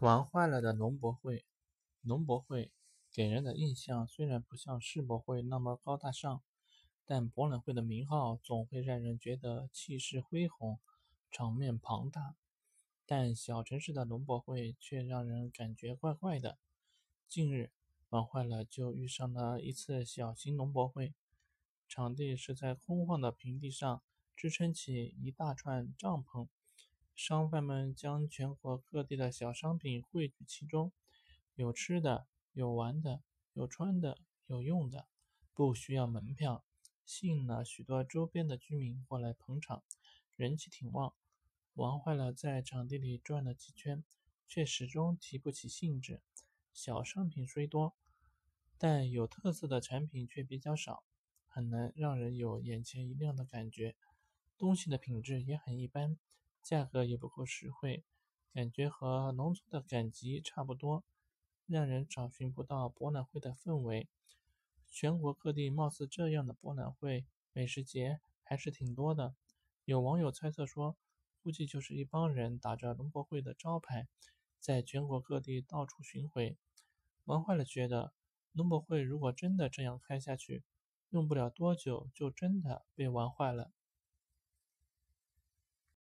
玩坏了的农博会，农博会给人的印象虽然不像世博会那么高大上，但博览会的名号总会让人觉得气势恢宏，场面庞大。但小城市的农博会却让人感觉怪怪的。近日玩坏了就遇上了一次小型农博会，场地是在空旷的平地上支撑起一大串帐篷。商贩们将全国各地的小商品汇聚其中，有吃的，有玩的，有穿的，有用的，不需要门票，吸引了许多周边的居民过来捧场，人气挺旺。玩坏了在场地里转了几圈，却始终提不起兴致。小商品虽多，但有特色的产品却比较少，很难让人有眼前一亮的感觉。东西的品质也很一般。价格也不够实惠，感觉和农村的赶集差不多，让人找寻不到博览会的氛围。全国各地貌似这样的博览会、美食节还是挺多的。有网友猜测说，估计就是一帮人打着农博会的招牌，在全国各地到处巡回。玩坏了觉得，农博会如果真的这样开下去，用不了多久就真的被玩坏了。